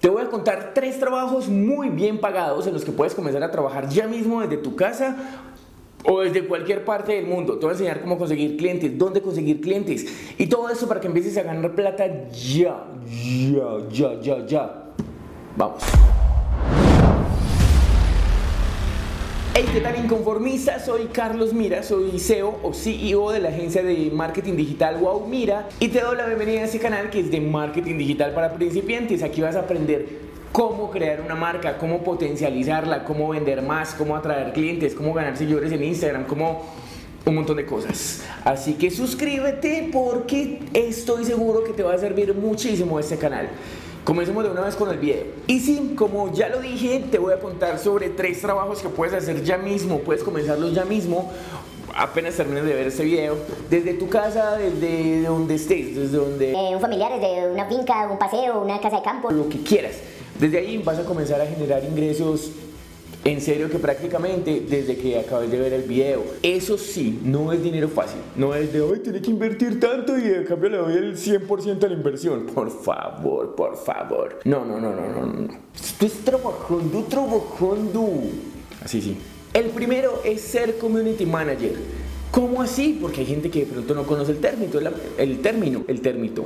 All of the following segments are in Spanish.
Te voy a contar tres trabajos muy bien pagados en los que puedes comenzar a trabajar ya mismo desde tu casa o desde cualquier parte del mundo. Te voy a enseñar cómo conseguir clientes, dónde conseguir clientes y todo eso para que empieces a ganar plata ya, ya, ya, ya, ya. Vamos. Hey, ¿qué tal inconformista? Soy Carlos Mira, soy CEO o CEO de la agencia de marketing digital Wow Mira y te doy la bienvenida a este canal que es de marketing digital para principiantes. Aquí vas a aprender cómo crear una marca, cómo potencializarla, cómo vender más, cómo atraer clientes, cómo ganar seguidores en Instagram, cómo un montón de cosas. Así que suscríbete porque estoy seguro que te va a servir muchísimo este canal. Comencemos de una vez con el video. Y sí, como ya lo dije, te voy a contar sobre tres trabajos que puedes hacer ya mismo, puedes comenzarlos ya mismo apenas termines de ver este video, desde tu casa, desde donde estés, desde donde... Eh, un familiar, desde una finca, un paseo, una casa de campo. Lo que quieras. Desde ahí vas a comenzar a generar ingresos en serio que prácticamente desde que acabé de ver el video, eso sí, no es dinero fácil. No es de hoy tiene que invertir tanto y a cambio le doy el 100% a la inversión. Por favor, por favor. No, no, no, no, no, no. Esto es trabajando, trabajando. Así sí. El primero es ser community manager. ¿Cómo así? Porque hay gente que de pronto no conoce el término, el término, el término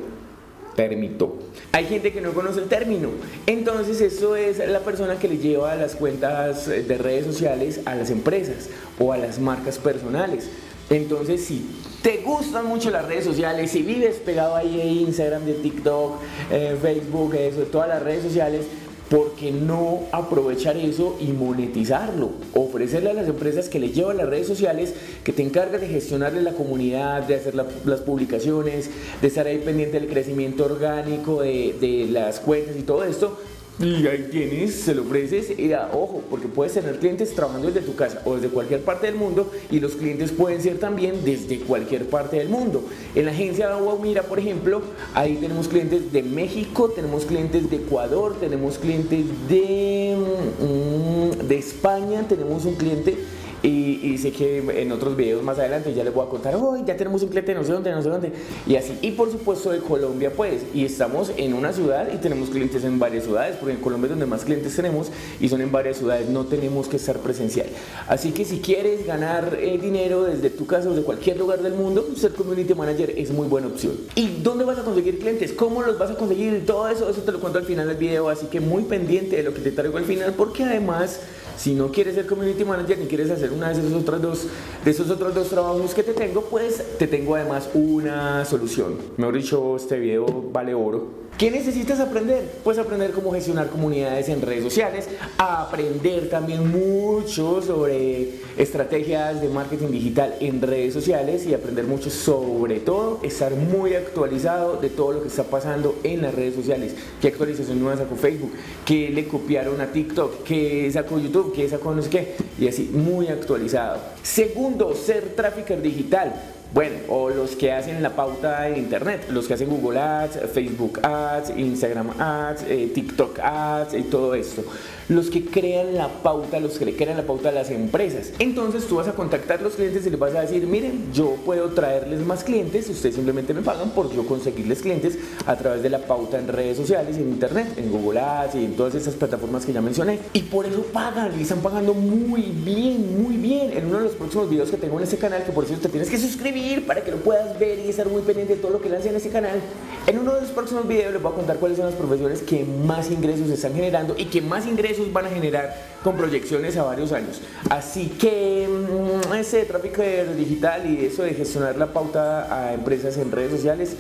permito. Hay gente que no conoce el término. Entonces eso es la persona que le lleva las cuentas de redes sociales a las empresas o a las marcas personales. Entonces si te gustan mucho las redes sociales, si vives pegado ahí en Instagram, de TikTok, eh, Facebook, eso, todas las redes sociales, ¿por qué no aprovechar eso y monetizarlo? Ofrecerle a las empresas que le llevan las redes sociales, que te encargan de gestionarle la comunidad, de hacer las publicaciones, de estar ahí pendiente del crecimiento orgánico de, de las cuentas y todo esto, y ahí tienes, se lo ofreces y da, ojo, porque puedes tener clientes trabajando desde tu casa o desde cualquier parte del mundo y los clientes pueden ser también desde cualquier parte del mundo. En la agencia Wow Mira, por ejemplo, ahí tenemos clientes de México, tenemos clientes de Ecuador, tenemos clientes de, mm, de España, tenemos un cliente y, sé que en otros videos más adelante ya les voy a contar, hoy ya tenemos un cliente no sé dónde, no sé dónde. Y así. Y por supuesto de Colombia, pues. Y estamos en una ciudad y tenemos clientes en varias ciudades, porque en Colombia es donde más clientes tenemos y son en varias ciudades. No tenemos que estar presencial. Así que si quieres ganar eh, dinero desde tu casa o de cualquier lugar del mundo, ser community manager es muy buena opción. ¿Y dónde vas a conseguir clientes? ¿Cómo los vas a conseguir? Todo eso, eso te lo cuento al final del video. Así que muy pendiente de lo que te traigo al final, porque además si no quieres ser community manager ni quieres hacer una de esos otros dos, de esos otros dos trabajos que te tengo, pues te tengo además una solución. Mejor dicho, este video vale oro. ¿Qué necesitas aprender? Pues aprender cómo gestionar comunidades en redes sociales, aprender también mucho sobre estrategias de marketing digital en redes sociales y aprender mucho sobre todo estar muy actualizado de todo lo que está pasando en las redes sociales. ¿Qué actualización nueva sacó Facebook? ¿Qué le copiaron a TikTok? ¿Qué sacó YouTube? ¿Qué sacó no sé qué? Y así, muy actualizado. Segundo, ser trafficker digital. Bueno, o los que hacen la pauta en internet, los que hacen Google Ads, Facebook Ads, Instagram Ads, eh, TikTok Ads y todo esto. Los que crean la pauta, los que crean la pauta a las empresas. Entonces tú vas a contactar a los clientes y les vas a decir, miren, yo puedo traerles más clientes, ustedes simplemente me pagan por yo conseguirles clientes a través de la pauta en redes sociales, en internet, en Google Ads y en todas esas plataformas que ya mencioné. Y por eso pagan y están pagando muy bien, muy bien. En uno de los próximos videos que tengo en este canal, que por cierto te tienes que suscribir para que lo puedas ver y estar muy pendiente de todo lo que lance en este canal. En uno de los próximos videos les voy a contar cuáles son las profesiones que más ingresos están generando y que más ingresos van a generar con proyecciones a varios años. Así que mm, ese tráfico digital y eso de gestionar la pauta a empresas en redes sociales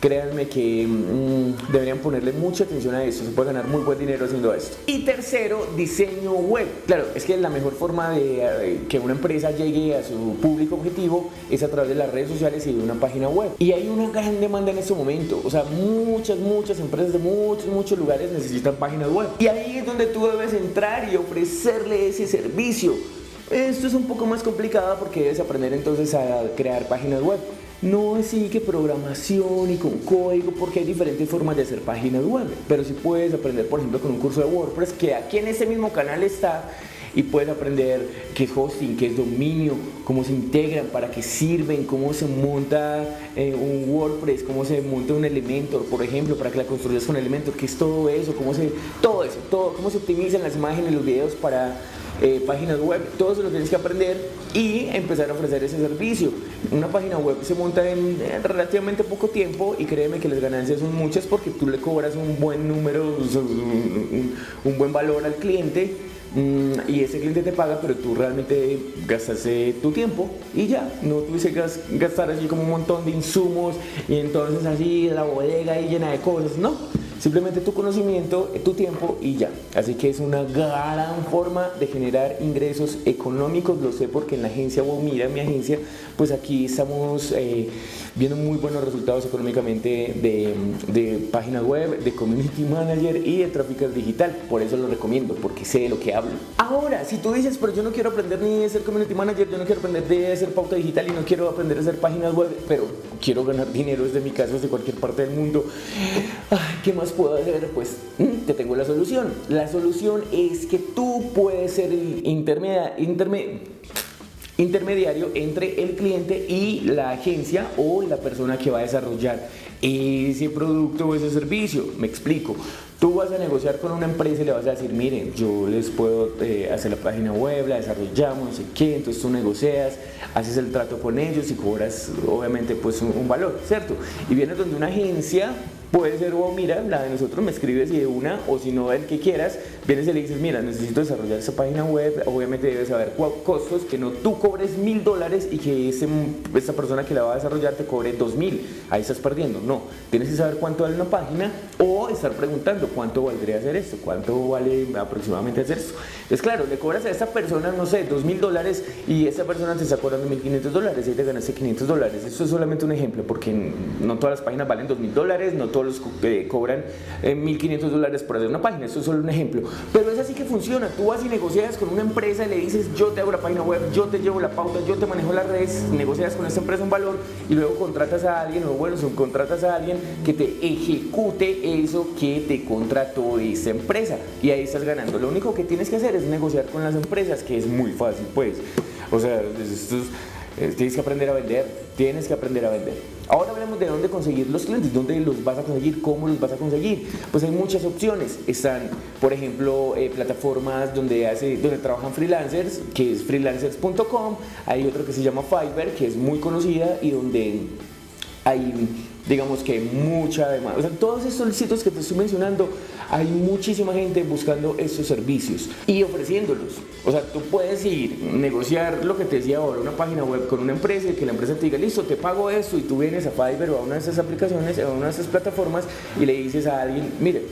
créanme que mm, deberían ponerle mucha atención a eso, se puede ganar muy buen dinero haciendo esto. Y tercero, diseño web. Claro, es que la mejor forma de eh, que una empresa llegue a su público objetivo es a través de las redes sociales y de una página web. Y hay una gran demanda en este momento, o sea, muchas, muchas empresas de muchos, muchos lugares necesitan páginas web. Y ahí es donde tú debes entrar y ofrecerle ese servicio. Esto es un poco más complicado porque debes aprender entonces a crear páginas web no así que programación y con código, porque hay diferentes formas de hacer páginas web. Pero si puedes aprender, por ejemplo, con un curso de WordPress, que aquí en este mismo canal está, y puedes aprender qué es hosting, qué es dominio, cómo se integran, para qué sirven, cómo se monta eh, un WordPress, cómo se monta un Elementor, por ejemplo, para que la construyas con Elementor, qué es todo eso, cómo se, todo eso, todo, cómo se optimizan las imágenes, los videos para eh, páginas web, todo eso lo tienes que aprender y empezar a ofrecer ese servicio. Una página web se monta en, relativamente poco tiempo y créeme que las ganancias son muchas porque tú le cobras un buen número, un, buen valor al cliente y ese cliente te paga, pero tú realmente gastas tu tiempo y ya, no tuviste que gastar así como un montón de insumos y entonces así la bodega ahí llena de cosas, no Simplemente tu conocimiento, tu tiempo y ya. Así que es una gran forma de generar ingresos económicos. Lo sé porque en la agencia mira mi agencia, pues aquí estamos eh, viendo muy buenos resultados económicamente de, de páginas web, de community manager y de tráfico digital. Por eso lo recomiendo, porque sé de lo que hablo. Ahora, si tú dices, pero yo no quiero aprender ni de ser community manager, yo no quiero aprender de hacer pauta digital y no quiero aprender a hacer páginas web, pero quiero ganar dinero desde mi casa, desde cualquier parte del mundo. ¿Qué más puedo hacer? Pues mm, te tengo la solución. La solución es que tú puedes ser el intermediario entre el cliente y la agencia o la persona que va a desarrollar ese producto o ese servicio. Me explico. Tú vas a negociar con una empresa y le vas a decir, miren, yo les puedo eh, hacer la página web, la desarrollamos, no sé qué, entonces tú negocias, haces el trato con ellos y cobras obviamente pues un, un valor, ¿cierto? Y vienes donde una agencia Puede ser, o mira, la de nosotros me escribes y de una, o si no, el que quieras, vienes y le dices, mira, necesito desarrollar esa página web, obviamente debes saber costos, que no tú cobres mil dólares y que ese, esa persona que la va a desarrollar te cobre dos mil, ahí estás perdiendo, no, tienes que saber cuánto vale una página o estar preguntando cuánto valdría hacer esto, cuánto vale aproximadamente hacer esto. Entonces, claro, le cobras a esa persona, no sé, dos mil dólares y esa persona te está cobrando mil quinientos dólares y te ganaste 500 dólares. Esto es solamente un ejemplo, porque no todas las páginas valen dos mil dólares, no todos los que cobran 1.500 eh, dólares por hacer una página. Esto es solo un ejemplo. Pero es así que funciona. Tú vas y negocias con una empresa y le dices, yo te hago la página web, yo te llevo la pauta, yo te manejo las redes, negocias con esta empresa un valor y luego contratas a alguien, o bueno, contratas a alguien que te ejecute eso que te contrató esa empresa. Y ahí estás ganando. Lo único que tienes que hacer es negociar con las empresas, que es muy fácil, pues. O sea, esto es eh, tienes que aprender a vender, tienes que aprender a vender. Ahora hablemos de dónde conseguir los clientes, dónde los vas a conseguir, cómo los vas a conseguir. Pues hay muchas opciones. Están, por ejemplo, eh, plataformas donde, hace, donde trabajan freelancers, que es freelancers.com. Hay otro que se llama Fiverr, que es muy conocida y donde hay digamos que mucha demanda. O sea, todos estos sitios que te estoy mencionando, hay muchísima gente buscando estos servicios y ofreciéndolos. O sea, tú puedes ir, negociar lo que te decía ahora, una página web con una empresa y que la empresa te diga, listo, te pago esto y tú vienes a Fiverr o a una de esas aplicaciones, a una de esas plataformas y le dices a alguien, mire,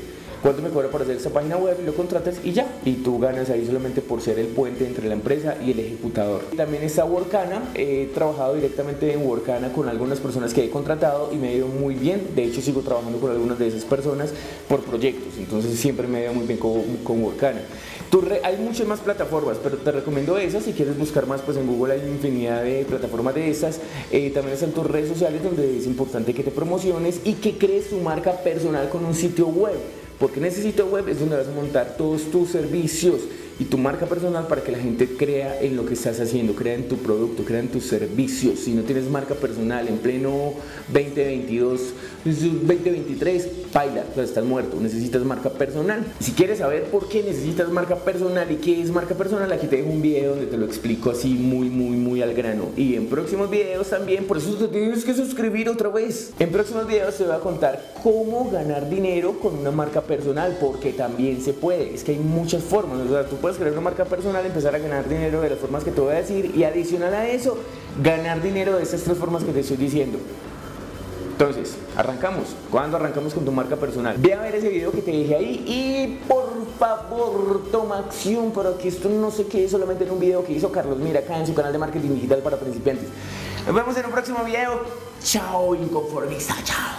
cuánto me cobra por hacer esa página web lo contratas y ya. Y tú ganas ahí solamente por ser el puente entre la empresa y el ejecutador. También está Workana. He trabajado directamente en Workana con algunas personas que he contratado y me ha ido muy bien. De hecho, sigo trabajando con algunas de esas personas por proyectos. Entonces, siempre me ha ido muy bien con, con Workana. hay muchas más plataformas, pero te recomiendo esas. Si quieres buscar más, pues en Google hay infinidad de plataformas de esas. Eh, también están tus redes sociales donde es importante que te promociones y que crees tu marca personal con un sitio web. Porque necesito web es donde vas a montar todos tus servicios y tu marca personal para que la gente crea en lo que estás haciendo, crea en tu producto, crea en tus servicios. Si no tienes marca personal en pleno 2022, 2023, baila, pues estás muerto, necesitas marca personal. Si quieres saber por qué necesitas marca personal y qué es marca personal, aquí te dejo un video donde te lo explico así muy, muy, muy al grano. Y en próximos videos también, por eso te tienes que suscribir otra vez. En próximos videos te voy a contar cómo ganar dinero con una marca personal, porque también se puede. Es que hay muchas formas, o sea, tú puedes crear una marca personal, empezar a ganar dinero de las formas que te voy a decir y adicional a eso, ganar dinero de estas tres formas que te estoy diciendo. Entonces, arrancamos. ¿Cuándo arrancamos con tu marca personal? Ve a ver ese video que te dije ahí y por favor toma acción para que esto no se quede solamente en un video que hizo Carlos Mira acá en su canal de marketing digital para principiantes. Nos vemos en un próximo video. Chao, inconformista. Chao.